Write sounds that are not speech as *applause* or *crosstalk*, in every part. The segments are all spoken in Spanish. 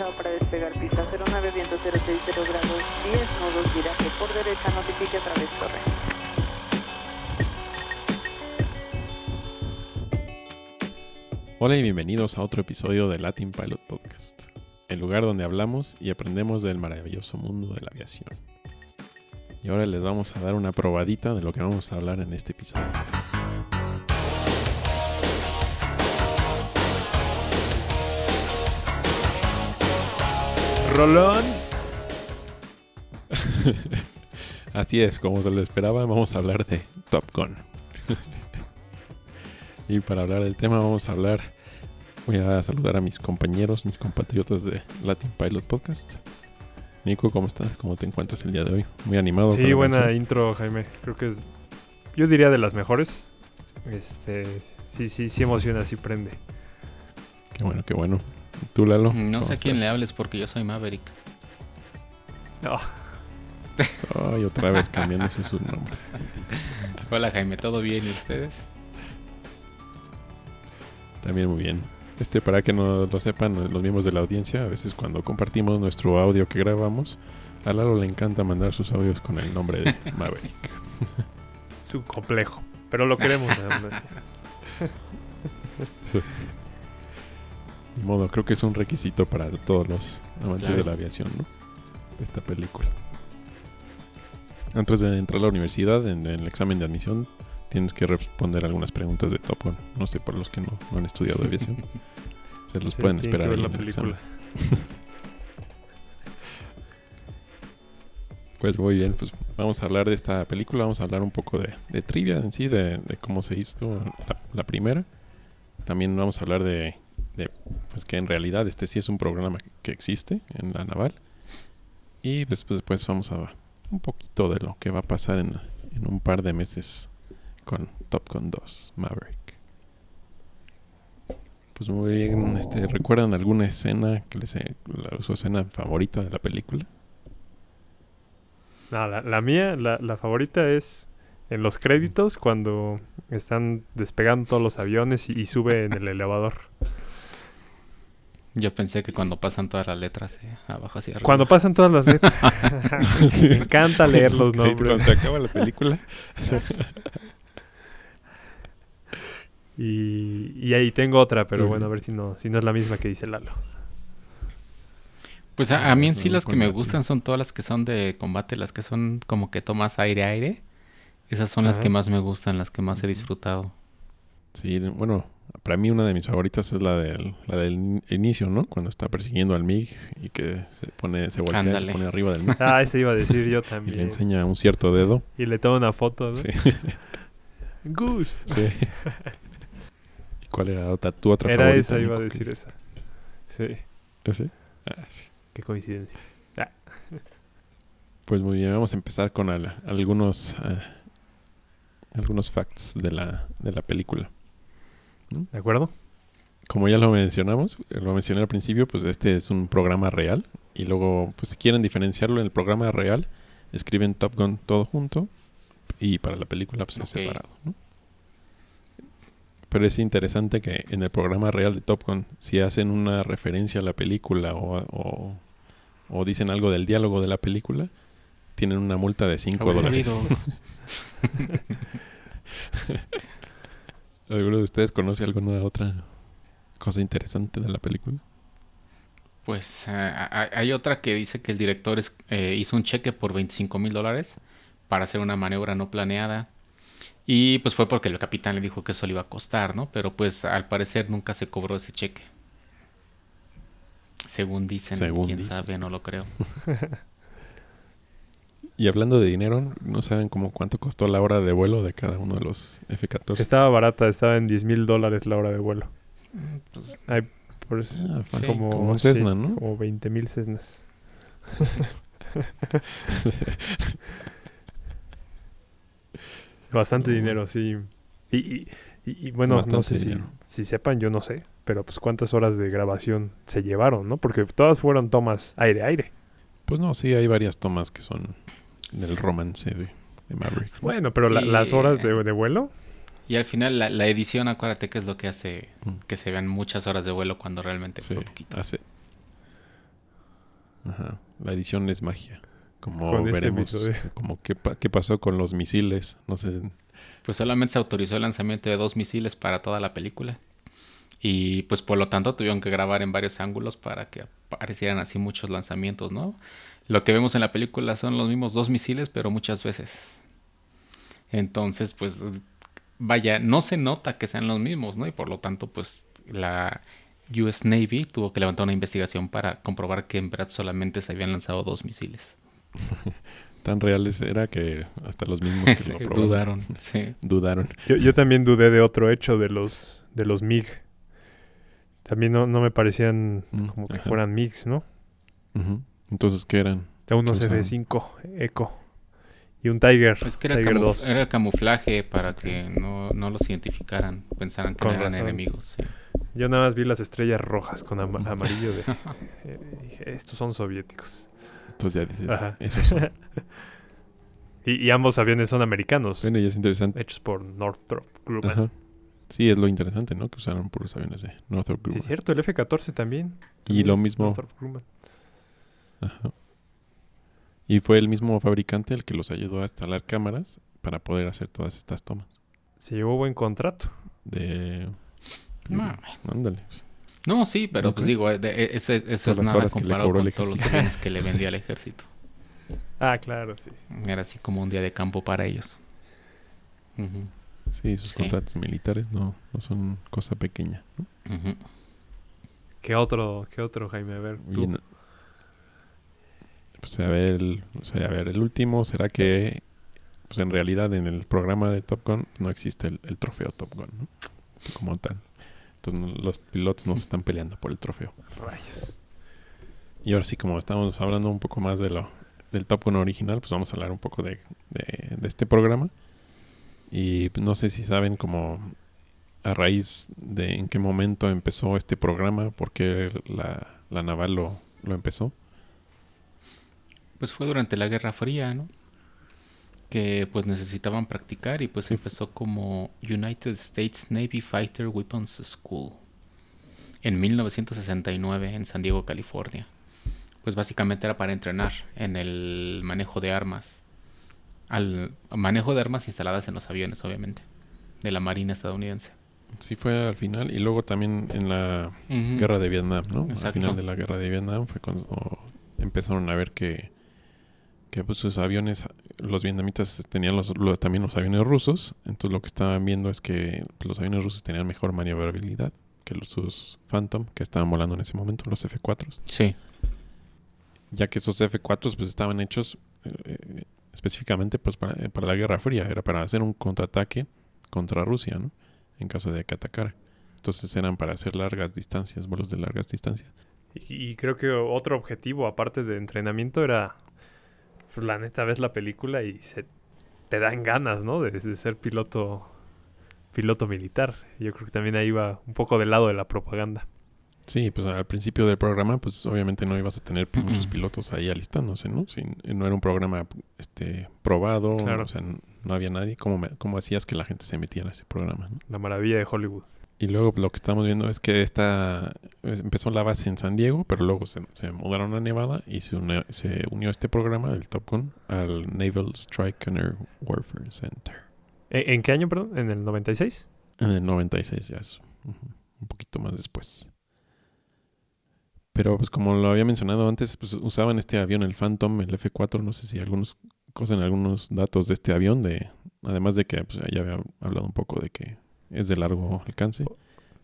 Chao para despegar pista 09 viento 060 grados 10 nudos viraje por derecha notifique a través torre. Hola y bienvenidos a otro episodio de Latin Pilot Podcast, el lugar donde hablamos y aprendemos del maravilloso mundo de la aviación. Y ahora les vamos a dar una probadita de lo que vamos a hablar en este episodio. Rolón. *laughs* Así es, como se lo esperaban, vamos a hablar de Top Gun. *laughs* y para hablar del tema vamos a hablar, voy a saludar a mis compañeros, mis compatriotas de Latin Pilot Podcast. Nico, ¿cómo estás? ¿Cómo te encuentras el día de hoy? Muy animado. Sí, buena canción. intro, Jaime. Creo que es, yo diría de las mejores. Este, sí, sí, sí emociona, sí prende. Qué bueno, qué bueno. ¿Tú, Lalo? No ¿Cómo sé a quién le hables porque yo soy Maverick. Ah, Ay, otra vez *laughs* cambiándose su nombre. Hola Jaime, ¿todo bien y ustedes? También muy bien. Este, para que no lo sepan los miembros de la audiencia, a veces cuando compartimos nuestro audio que grabamos, a Lalo le encanta mandar sus audios con el nombre de *laughs* Maverick. es un complejo. Pero lo queremos. *laughs* modo, creo que es un requisito para todos los amantes Claro. de la aviación, ¿no? Esta película. Antes de entrar a la universidad, en el examen de admisión, tienes que responder algunas preguntas de Top Gun. No sé, por los que no, no han estudiado aviación. *laughs* Se los Sí, pueden que esperar ver ahí la en el examen. película. *laughs* Pues muy bien, pues vamos a hablar de esta película, vamos a hablar un poco de, de trivia en sí, de, de cómo se hizo la, la primera. También vamos a hablar de, pues que en realidad este sí es un programa que existe en la naval. Y después, después vamos a un poquito de lo que va a pasar en, en un par de meses con Top Gun 2 Maverick. Pues muy bien, este, ¿recuerdan alguna escena que les la, su escena favorita de la película? No, la, mía, la, la favorita es en los créditos cuando están despegando todos los aviones y sube en el elevador. Yo pensé que cuando pasan todas las letras eh, abajo hacia arriba. Cuando pasan todas las letras. *laughs* *laughs* Sí. Me encanta leer los Créditos, Cuando nombres. se acaba la película. *laughs* Y, y ahí tengo otra, pero bueno, a ver si no, si no es la misma que dice Lalo. Pues a, a mí en sí No, las que me gustan son todas las que son de combate, las que son como que tomas aire aire. Esas son las que más me gustan, las que más he disfrutado. Sí, bueno, para mí una de mis favoritas es la del, la del in- inicio, ¿no? Cuando está persiguiendo al MiG y que se pone, se voltea y se pone arriba del *laughs* MiG Ah, ese iba a decir yo y le también. enseña un cierto dedo. Y le toma una foto, ¿no? Sí, *laughs* Goose. sí. ¿Y cuál era otra, tu otra Era favorita? esa, iba a decir esa. Sí, ¿Ese? Ah, sí. qué coincidencia. *laughs* Pues muy bien, vamos a empezar con al- algunos ah, algunos facts de la, de la película. ¿De acuerdo? Como ya lo mencionamos, lo mencioné al principio, pues este es un programa real. Y luego, pues si quieren diferenciarlo en el programa real, escriben Top Gun todo junto. Y para la película, pues es separado. ¿no? Pero es interesante que en el programa real de Top Gun, si hacen una referencia a la película o, o, o dicen algo del diálogo de la película, tienen una multa de 5 dólares. *laughs* ¿Alguno de ustedes conoce alguna otra cosa interesante de la película? Pues eh, hay otra que dice que el director es- eh, hizo un cheque por 25 mil dólares para hacer una maniobra no planeada. Y pues fue porque el capitán le dijo que eso le iba a costar, ¿no? Pero pues al parecer nunca se cobró ese cheque. Según dicen, Según quién dicen. sabe, no lo creo. *laughs* Y hablando de dinero, ¿no saben cómo cuánto costó la hora de vuelo de cada uno de los F-14? Estaba barata, estaba en 10 mil dólares la hora de vuelo. Pues, Hay por eso, Ah, fácil, como, como un sí, Cessna, ¿no? Como 20 mil Cessnas. *laughs* Bastante dinero, sí. Y, y- y- y bueno, no sé si, si sepan, yo no sé. Pero pues cuántas horas de grabación se llevaron, ¿no? Porque todas fueron tomas aire-aire. Pues no, sí, hay varias tomas que son del romance de, de Maverick. ¿no? Bueno, pero la- Y- las horas de, de vuelo, Y al final la, la edición, acuérdate que es lo que hace Mm. que se vean muchas horas de vuelo cuando realmente Sí, fue poquito. hace. Ajá. La edición es magia. Como Con veremos, *laughs* como qué, qué pasó con los misiles. No sé. Pues solamente se autorizó el lanzamiento de dos misiles para toda la película. Y pues por lo tanto tuvieron que grabar en varios ángulos para que aparecieran así muchos lanzamientos, ¿no? Lo que vemos en la película son los mismos dos misiles, pero muchas veces. Entonces, pues vaya, no se nota que sean los mismos, ¿no? Y por lo tanto, pues la US Navy tuvo que levantar una investigación para comprobar que en verdad solamente se habían lanzado dos misiles. *laughs* Tan reales era que hasta los mismos que *laughs* Sí, lo probaron dudaron, sí. *laughs* dudaron. Yo, yo también dudé de otro hecho de los, de los MiG. También no, no me parecían Mm, como que ajá. fueran MiGs, ¿no? Entonces, ¿qué eran? Unos ¿Qué usaban? F5 Eco. Y un Tiger. Es que era, Tiger camu- 2. era camuflaje para que no, no los identificaran, pensaran que Con eran razón. enemigos. sí. Yo nada más vi las estrellas rojas con ama- *laughs* amarillo de... eh, dije, estos son soviéticos. Entonces ya dices, Ajá. esos son. *laughs* Y, y ambos aviones son americanos. bueno, y es interesante. Hechos por Northrop Grumman. Sí, es lo interesante, ¿no? Que usaron puros aviones de Northrop Sí, Grumman. es cierto, el F-14 también. y También lo mismo, Northrop Grumman. Ajá. Y fue el mismo fabricante el que los ayudó a instalar cámaras para poder hacer todas estas tomas. Se llevó buen contrato. De... No, Ándale. No, sí, pero ¿No pues crees? digo, eh, de- eh, ese- eso Por es nada horas que le comparado cobró con el todos los aviones que le vendía al ejército. *laughs* Ah, claro, sí. Era así como un día de campo para ellos. Ujú, Sí, sus Sí. contratos militares no, no son cosa pequeña. ¿no? ¿Qué otro, qué otro, Jaime? A ver, tú. Y en- pues a ver, el, o sea, a ver, el último será que pues en realidad en el programa de Top Gun no existe el, el trofeo Top Gun, ¿no? Como tal. Entonces los pilotos no se están peleando por el trofeo. Rayos. Y ahora sí, como estamos hablando un poco más de lo del Top Gun original, pues vamos a hablar un poco de, de- de este programa. Y pues, no sé si saben como a raíz de en qué momento empezó este programa, por qué la, la naval lo, lo empezó. Pues fue durante la Guerra Fría, ¿no? Que pues necesitaban practicar y pues Sí. empezó como United States Navy Fighter Weapons School en 1969 en San Diego, California. Pues básicamente era para entrenar en el manejo de armas. Al manejo de armas instaladas en los aviones, obviamente, de la Marina estadounidense. Sí fue al final y luego también en la guerra de Vietnam, ¿no? Al final de la guerra de Vietnam fue cuando empezaron a ver que, que pues, sus aviones, los vietnamitas tenían los, lo- también los aviones rusos, entonces lo que estaban viendo es que pues, los aviones rusos tenían mejor maniobrabilidad que los sus Phantom que estaban volando en ese momento, los F-4, Sí. ya que esos F-4 pues estaban hechos eh, específicamente pues para, para la Guerra Fría, era para hacer un contraataque contra Rusia, ¿no? En caso de que atacara. Entonces eran para hacer largas distancias, vuelos de largas distancias. Y, y creo que otro objetivo, aparte de entrenamiento, era. Pues la neta, ves la película y se te dan ganas, ¿no? De, de ser piloto piloto militar. Yo creo que también ahí va un poco del lado de la propaganda. Sí, pues al principio del programa, pues obviamente no ibas a tener pi- muchos pilotos ahí alistándose, ¿no? Si no era un programa este probado, Claro. o sea, no había nadie. ¿Cómo, me- cómo hacías que la gente se metiera a ese programa? no? La maravilla de Hollywood. Y luego pues, lo que estamos viendo es que esta es- empezó la base en San Diego, pero luego se, se mudaron a Nevada y se, unió este programa, el Top Gun, al Naval Strike Air Warfare Center. ¿En, en qué año, perdón? ¿En el 96? En el 96 ya es ujú, un poquito más después. Pero pues como lo había mencionado antes, pues usaban este avión, el Phantom, el F4, no sé si algunos conocen algunos datos de este avión, de además de que pues, ya había hablado un poco de que es de largo alcance,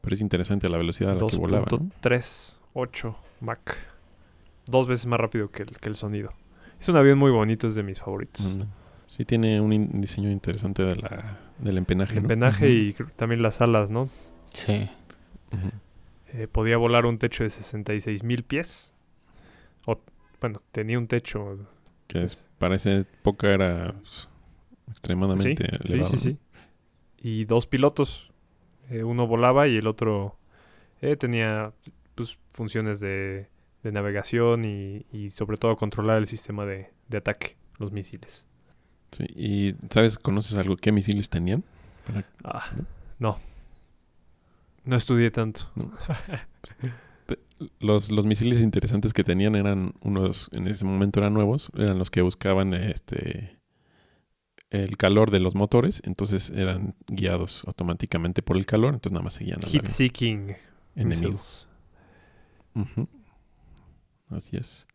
pero es interesante la velocidad a la que volaba. ¿no? 2.38 Mach. Dos veces más rápido que el, que el sonido. Es un avión muy bonito, es de mis favoritos. Mm, Sí tiene un in- diseño interesante de la, del empenaje. El ¿no? empenaje Ujú. y creo que también las alas, ¿no? Sí. Ujú. Eh, podía volar un techo de 66 mil pies. O, bueno, tenía un techo. Que es, pues, para esa época era pues, extremadamente sí, elevado. sí, sí, sí. Y dos pilotos. Eh, uno volaba y el otro eh, tenía pues, funciones de, de navegación y, y sobre todo controlar el sistema de, de ataque, los misiles. Sí, ¿Y sabes, conoces algo? ¿Qué misiles tenían? Para- Ah, no. No estudié tanto. los, los misiles interesantes que tenían eran unos, en ese momento eran nuevos, eran los que buscaban este el calor de los motores, entonces eran guiados automáticamente por el calor, entonces nada más seguían Heat Seeking enemigo. missiles. Ujú. Así es.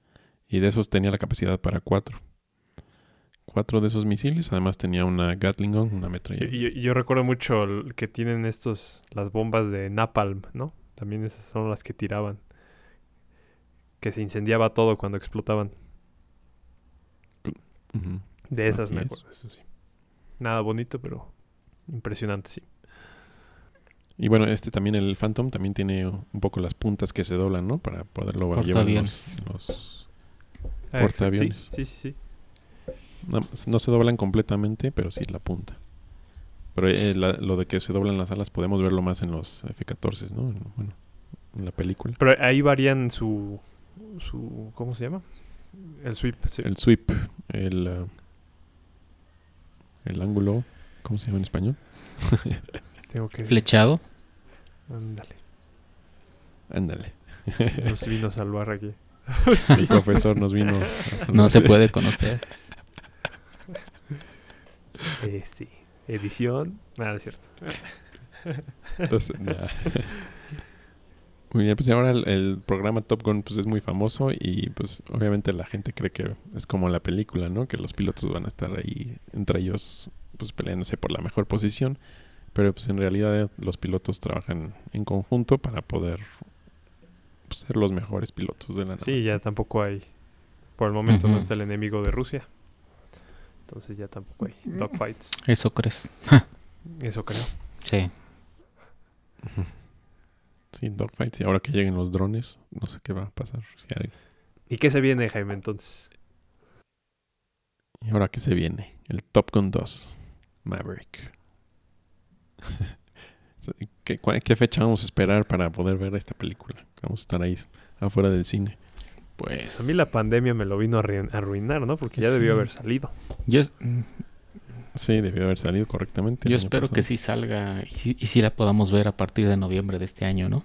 Y de esos tenía la capacidad para cuatro. Cuatro de esos misiles, además tenía una Gatling gun, una metralla. yo- yo recuerdo mucho el que tienen estos, las bombas de Napalm, ¿no? También esas son las que tiraban. Que se incendiaba todo cuando explotaban. De esas Así me es. acuerdo, eso sí. Nada bonito, pero impresionante, sí. Y bueno, este también, el Phantom, también tiene un poco las puntas que se doblan, ¿no? Para poderlo llevar los, Portaaviones. los- Ah, Portaaviones. Sí, sí, sí. Sí. No, no se doblan completamente, pero sí la punta. Pero eh, la- lo de que se doblan las alas podemos verlo más en los F-14, ¿no? En- Bueno, en la película. Pero ahí varían su, su... ¿Cómo se llama? El sweep. sí. El sweep, el, eh, el ángulo, ¿cómo se llama en español? *laughs* Tengo que... Flechado. Ándale. Ándale. Nos vino a salvar aquí. *laughs* El profesor nos vino. a No se puede con usted. *laughs* Eh, sí. Edición. Nada, es cierto. Entonces, nah. Muy bien, pues ahora el, el programa Top Gun pues es muy famoso y pues obviamente la gente cree que es como la película, ¿no? Que los pilotos van a estar ahí entre ellos pues peleándose por la mejor posición, pero pues en realidad los pilotos trabajan en conjunto para poder pues, ser los mejores pilotos de la nave. Sí, ya tampoco hay... Por el momento no está el enemigo de Rusia. Entonces ya tampoco hay dogfights. Eso crees. *laughs* Eso creo. Sí. *laughs* Sí, dogfights y ahora que lleguen los drones, no sé qué va a pasar. Si hay- ¿Y qué se viene, Jaime, entonces? Y ahora que se viene, el Top Gun 2, Maverick. *laughs* ¿Qué, qué fecha vamos a esperar para poder ver esta película? Vamos a estar ahí afuera del cine. Pues. A mí la pandemia me lo vino a arruin- a arruinar, ¿no? Porque ya Sí. debió haber salido. Yo, es- Sí, debió haber salido correctamente. yo espero que sí salga y sí, y sí la podamos ver a partir de noviembre de este año, ¿no?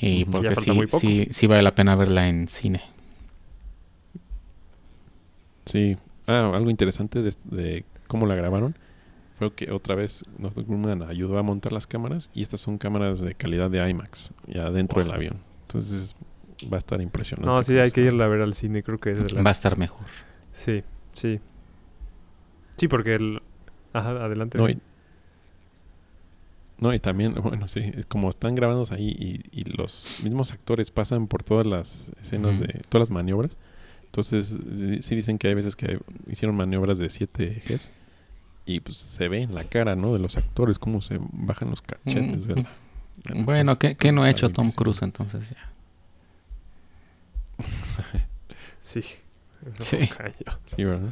Y porque sí, muy poco. sí, sí vale la pena verla en cine. Sí. Ah, algo interesante de, de cómo la grabaron fue que otra vez Northrop Grumman ayudó a montar las cámaras y estas son cámaras de calidad de IMAX, ya dentro del avión. Entonces va a estar impresionante. No, sí, hay que irla a ver al cine, creo que es de las- Va a estar mejor. Sí, sí. Sí, porque el... Ajá, adelante. No, y, no, y también, *laughs* bueno, sí, es como están grabados ahí y, y los mismos actores pasan por todas las escenas de todas las maniobras. Entonces, sí, dicen que hay veces que hicieron maniobras de siete ejes y pues se ve en la cara, ¿no? De los actores cómo se bajan los cachetes. de la- de la Bueno. ¿qué, qué no ha hecho Tom. Cruise entonces ya? *laughs* Sí. Sí. Sí, ¿verdad?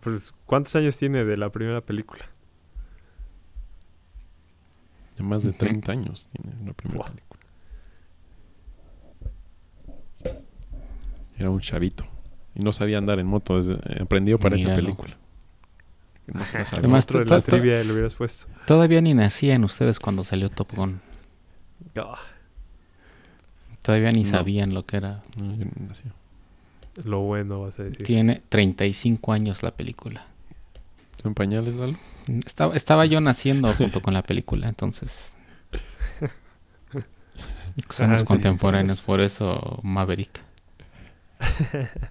Pues, ¿cuántos años tiene de la primera película? Ya más de Ujú. 30 años tiene la primera película. Era un chavito. Y no sabía andar en moto. desde- eh, aprendió para esa película. No se. Además, de la trivia lo hubieras puesto. Todavía ni nacían ustedes cuando salió Top Gun. Ah, Todavía ni No. sabían lo que era. No, yo no nací. Lo bueno vas a decir. Tiene 35 años la película. ¿Tú en pañales, Lalo? Estaba, estaba yo naciendo junto con la película, entonces. *laughs* Somos sí, contemporáneos, por por eso Maverick. *laughs*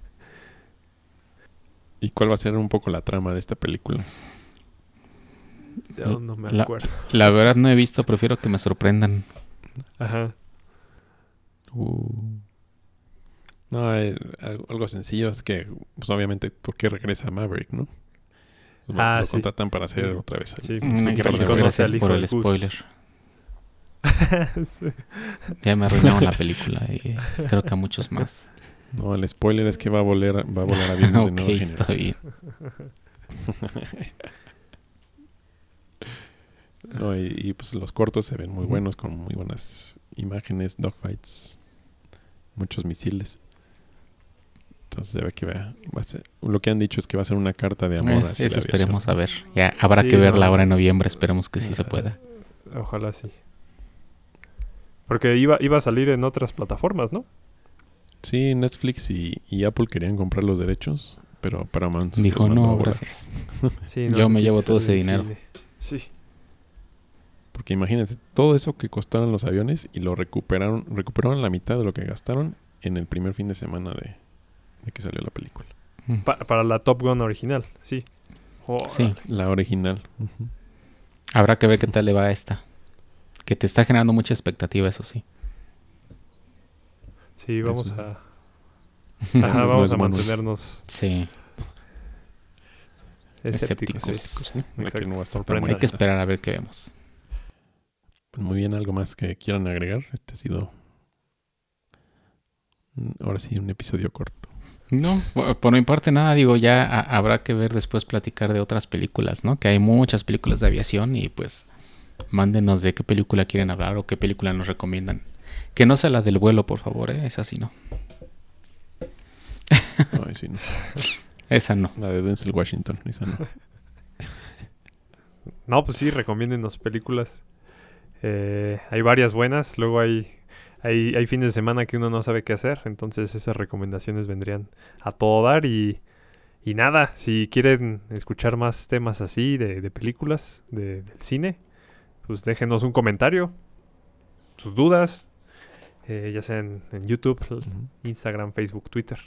¿Y cuál va a ser un poco la trama de esta película? Yo no me La- acuerdo. La verdad no he visto, prefiero que me sorprendan. Ajá. Uh. No, eh, algo, sencillo es que, pues obviamente, ¿por qué regresa Maverick, no? Pues, lo- Ah, lo sí. contratan para hacer Sí. otra vez. ahí. Sí. Mm, Sí, gracias, conoce gracias al hijo por el spoiler. Sí. *laughs* *laughs* Ya me arruinaron la película y creo que a muchos más. No, el spoiler es que va a volar, va a volar *laughs* aviones de ok, nueva está generación. bien. No, y, y, pues los cortos se ven muy buenos, con muy buenas imágenes, dogfights, muchos misiles. Entonces se ve que va, va a ser, lo que han dicho es que va a ser una carta de amor Eh, hacia eso la esperemos a ver. Ya habrá Sí, que verla no. ahora en noviembre, esperemos que sí se pueda. Ojalá sí. Porque iba, iba a salir en otras plataformas, ¿no? Sí, Netflix y, y Apple querían comprar los derechos, pero Paramount Dijo, no, volar". gracias. *laughs* Sí, Yo me llevo todo ese dinero. cine. Sí. Porque imagínense, todo eso que costaron los aviones y lo recuperaron, recuperaron la mitad de lo que gastaron en el primer fin de semana de, de que salió la película. Mm. Pa- para la Top Gun original, sí. Sí, La original. Habrá que ver qué tal le va a esta. Que te está generando mucha expectativa, eso sí. Sí, vamos Eso. a, *laughs* ajá, vamos a mantenernos Sí, escépticos. Escépticos. sí. Que no va a hay que esperar a ver qué vemos. Pues muy bien, algo más que quieran agregar. Este ha sido mm, ahora sí un episodio corto. No, por mi parte nada, digo, ya ha- habrá que ver después platicar de otras películas, ¿no? Que hay muchas películas de aviación y pues mándenos de qué película quieren hablar o qué película nos recomiendan. Que no sea la del vuelo, por favor, ¿eh? Esa sí no. *laughs* Ay, sí, no. Esa no. La de Denzel Washington, esa no. *laughs* No, pues sí, recomiéndenos películas. Eh, hay varias buenas, luego hay, hay, hay fines de semana que uno no sabe qué hacer, entonces esas recomendaciones vendrían a todo dar y, y nada, si quieren escuchar más temas así de, de películas, de- del cine, pues déjenos un comentario, sus dudas, eh, ya sea en, en YouTube. Instagram, Facebook, Twitter.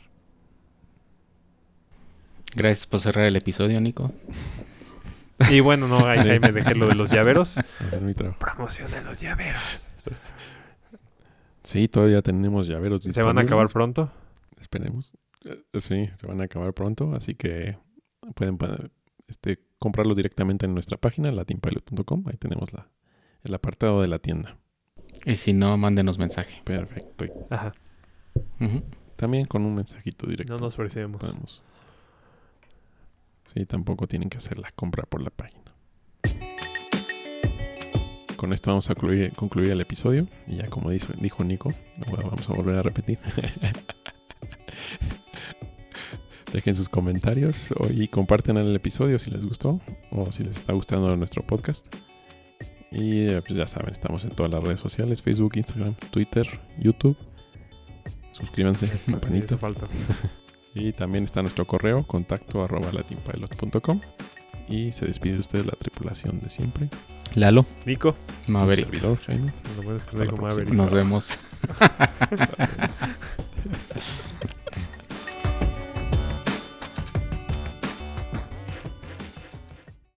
Gracias por cerrar el episodio, Nico. Y bueno, no, ahí Sí. Jaime dejé lo de los *laughs* llaveros. Hacer mi trabajo. Promoción de los llaveros. Sí, todavía tenemos llaveros Se van a acabar pronto. Esperemos. Eh, Sí, se van a acabar pronto, así que pueden este, comprarlos directamente en nuestra página, latinpilot.com. Ahí tenemos la, el apartado de la tienda. Y si no, mándenos mensaje. Perfecto. Ajá, también con un mensajito directo. no nos ofrecemos. podemos. Sí, tampoco tienen que hacer la compra por la página. Con esto vamos a concluir, concluir el episodio. Y ya como dijo, dijo Nico, a- vamos a volver a repetir. *laughs* Dejen sus comentarios y comparten el episodio si les gustó o si les está gustando nuestro podcast. Y eh, pues ya saben, estamos en todas las redes sociales, Facebook, Instagram, Twitter, YouTube. Suscríbanse, *laughs* campanita. falta. *laughs* Y también está nuestro correo, contacto arroba latinpilot.com. Y se despide usted la tripulación de siempre. Lalo, Nico, Un Maverick. servidor, Jaime. lo bueno es que Hasta no la dijo próxima. Maverick. Nos vemos. *laughs* *laughs*